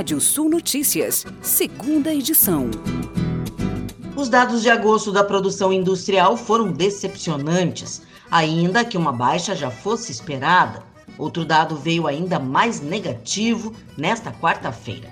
Rádio Sul Notícias, segunda edição. Os dados de agosto da produção industrial foram decepcionantes, ainda que uma baixa já fosse esperada. Outro dado veio ainda mais negativo nesta quarta-feira.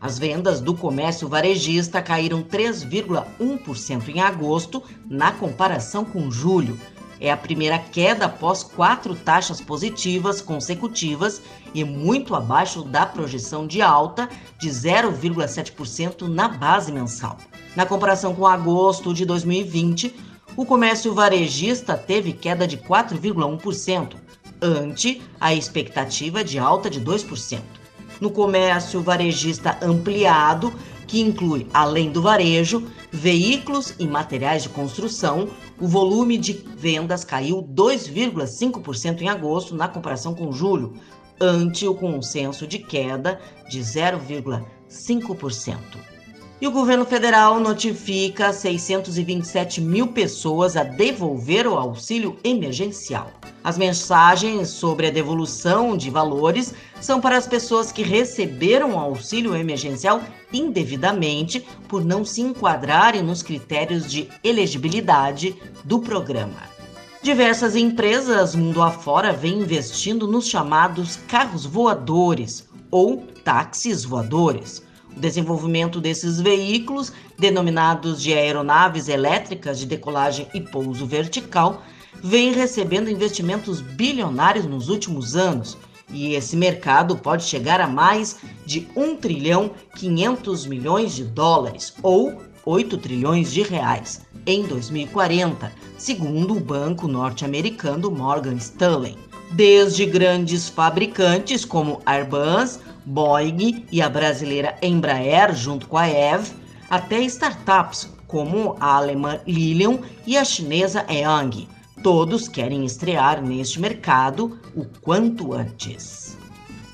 As vendas do comércio varejista caíram 3,1% em agosto, na comparação com julho, é a primeira queda após quatro taxas positivas consecutivas e muito abaixo da projeção de alta de 0,7% na base mensal. Na comparação com agosto de 2020, o comércio varejista teve queda de 4,1%, ante a expectativa de alta de 2%. No comércio varejista ampliado, que inclui, além do varejo, veículos e materiais de construção, o volume de vendas caiu 2,5% em agosto na comparação com julho, ante o consenso de queda de 0,5%. E o governo federal notifica 627 mil pessoas a devolver o auxílio emergencial. As mensagens sobre a devolução de valores são para as pessoas que receberam o auxílio emergencial indevidamente por não se enquadrarem nos critérios de elegibilidade do programa. Diversas empresas mundo afora vêm investindo nos chamados carros voadores ou táxis voadores o desenvolvimento desses veículos, denominados de aeronaves elétricas de decolagem e pouso vertical, vem recebendo investimentos bilionários nos últimos anos. E esse mercado pode chegar a mais de 1 trilhão 500 milhões de dólares, ou 8 trilhões de reais, em 2040, segundo o banco norte-americano Morgan Stanley. Desde grandes fabricantes como Airbus, Boeing e a brasileira Embraer, junto com a EV, até startups como a alemã Lilium e a chinesa Eang. Todos querem estrear neste mercado o quanto antes.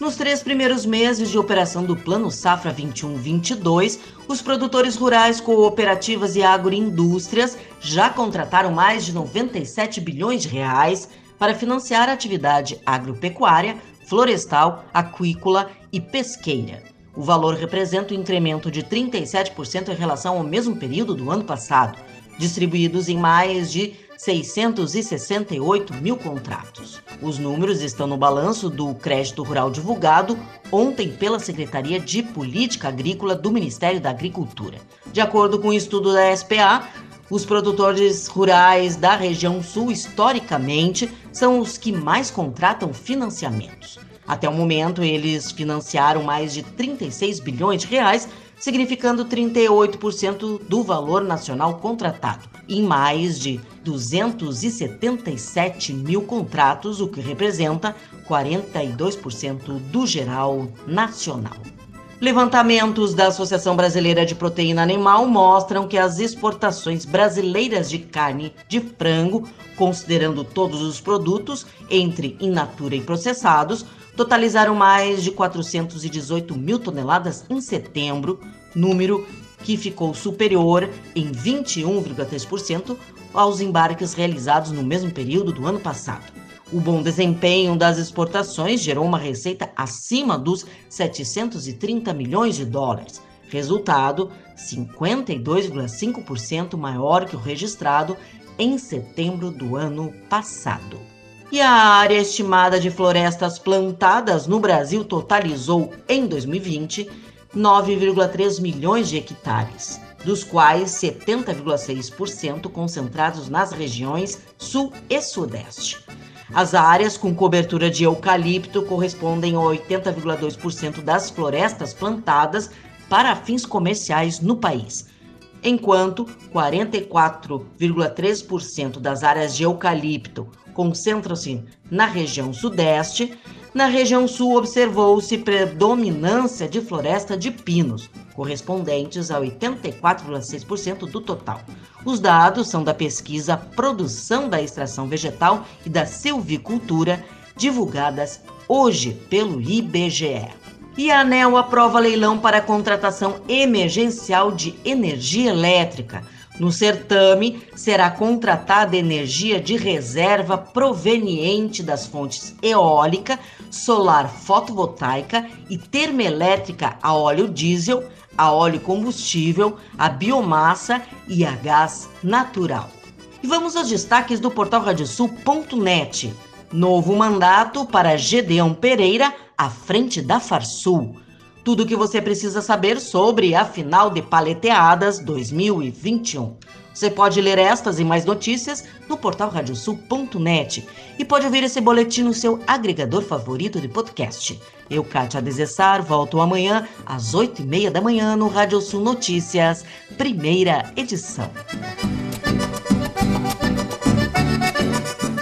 Nos três primeiros meses de operação do Plano Safra 21-22, os produtores rurais, cooperativas e agroindústrias já contrataram mais de 97 bilhões de reais para financiar a atividade agropecuária, florestal, aquícola e pesqueira. O valor representa um incremento de 37% em relação ao mesmo período do ano passado, distribuídos em mais de 668 mil contratos. Os números estão no balanço do Crédito Rural divulgado ontem pela Secretaria de Política Agrícola do Ministério da Agricultura. De acordo com o um estudo da SPA, os produtores rurais da região sul, historicamente, são os que mais contratam financiamentos. Até o momento, eles financiaram mais de 36 bilhões de reais, significando 38% do valor nacional contratado, em mais de 277 mil contratos, o que representa 42% do geral nacional. Levantamentos da Associação Brasileira de Proteína Animal mostram que as exportações brasileiras de carne de frango, considerando todos os produtos, entre in natura e processados, totalizaram mais de 418 mil toneladas em setembro, número que ficou superior em 21,3% aos embarques realizados no mesmo período do ano passado. O bom desempenho das exportações gerou uma receita acima dos 730 milhões de dólares, resultado 52,5% maior que o registrado em setembro do ano passado. E a área estimada de florestas plantadas no Brasil totalizou, em 2020, 9,3 milhões de hectares, dos quais 70,6% concentrados nas regiões Sul e Sudeste. As áreas com cobertura de eucalipto correspondem a 80,2% das florestas plantadas para fins comerciais no país, enquanto 44,3% das áreas de eucalipto concentram-se na região sudeste. Na região sul, observou-se predominância de floresta de pinos, correspondentes a 84,6% do total. Os dados são da pesquisa Produção da Extração Vegetal e da Silvicultura, divulgadas hoje pelo IBGE. E a ANEL aprova leilão para contratação emergencial de energia elétrica. No certame, será contratada energia de reserva proveniente das fontes eólica, solar fotovoltaica e termoelétrica a óleo diesel, a óleo combustível, a biomassa e a gás natural. E vamos aos destaques do portal radiosul.net. Novo mandato para Gedeão Pereira à frente da Farsul. Tudo o que você precisa saber sobre a final de Paleteadas 2021. Você pode ler estas e mais notícias no portal radiosul.net e pode ouvir esse boletim no seu agregador favorito de podcast. Eu, Kátia Desessar, volto amanhã às oito e meia da manhã no Rádio Sul Notícias, primeira edição.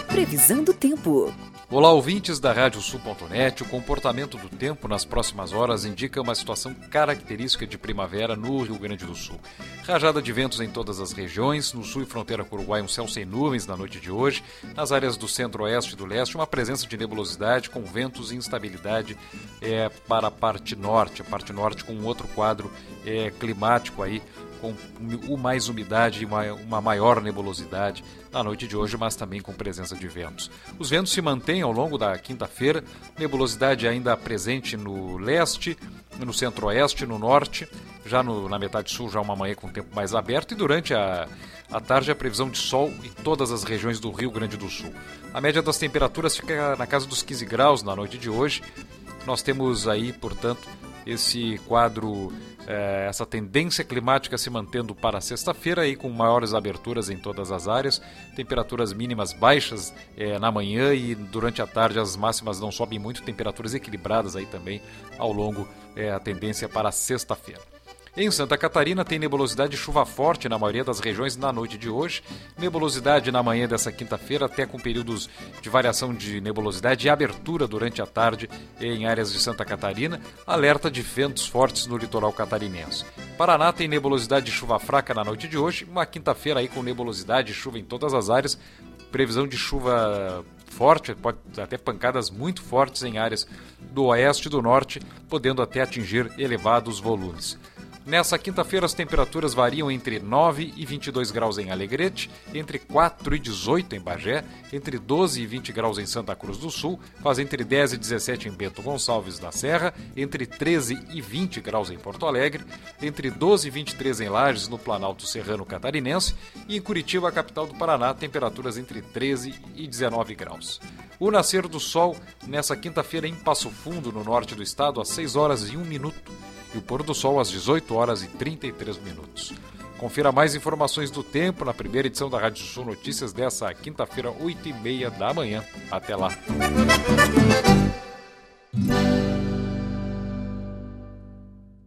Previsão do tempo. Olá, ouvintes da Radiosul.net. O comportamento do tempo nas próximas horas indica uma situação característica de primavera no Rio Grande do Sul. Rajada de ventos em todas as regiões, no sul e fronteira com o Uruguai, um céu sem nuvens na noite de hoje. Nas áreas do centro-oeste e do leste, uma presença de nebulosidade com ventos e instabilidade é, para a parte norte, a parte norte com um outro quadro é, climático aí com mais umidade e uma, uma maior nebulosidade na noite de hoje, mas também com presença de ventos. Os ventos se mantêm ao longo da quinta-feira, nebulosidade ainda presente no leste, no centro-oeste, no norte, já no, na metade sul, já uma manhã com tempo mais aberto, e durante a, a tarde a previsão de sol em todas as regiões do Rio Grande do Sul. A média das temperaturas fica na casa dos 15 graus na noite de hoje. Nós temos aí, portanto, esse quadro é, essa tendência climática se mantendo para sexta-feira aí com maiores aberturas em todas as áreas, temperaturas mínimas baixas é, na manhã e durante a tarde as máximas não sobem muito, temperaturas equilibradas aí também ao longo é, a tendência para sexta-feira. Em Santa Catarina tem nebulosidade e chuva forte na maioria das regiões na noite de hoje. Nebulosidade na manhã dessa quinta-feira, até com períodos de variação de nebulosidade e abertura durante a tarde em áreas de Santa Catarina. Alerta de ventos fortes no litoral catarinense. Paraná tem nebulosidade e chuva fraca na noite de hoje. Uma quinta-feira aí com nebulosidade e chuva em todas as áreas. Previsão de chuva forte, pode até pancadas muito fortes em áreas do oeste e do norte, podendo até atingir elevados volumes. Nessa quinta-feira, as temperaturas variam entre 9 e 22 graus em Alegrete, entre 4 e 18 em Bagé, entre 12 e 20 graus em Santa Cruz do Sul, faz entre 10 e 17 em Bento Gonçalves da Serra, entre 13 e 20 graus em Porto Alegre, entre 12 e 23 em Lages, no Planalto Serrano Catarinense, e em Curitiba, a capital do Paraná, temperaturas entre 13 e 19 graus. O nascer do sol nessa quinta-feira em Passo Fundo, no norte do estado, às 6 horas e 1 minuto e o pôr do sol às 18 horas e 33 minutos. Confira mais informações do tempo na primeira edição da Rádio Sul Notícias dessa quinta-feira, 8 e meia da manhã. Até lá.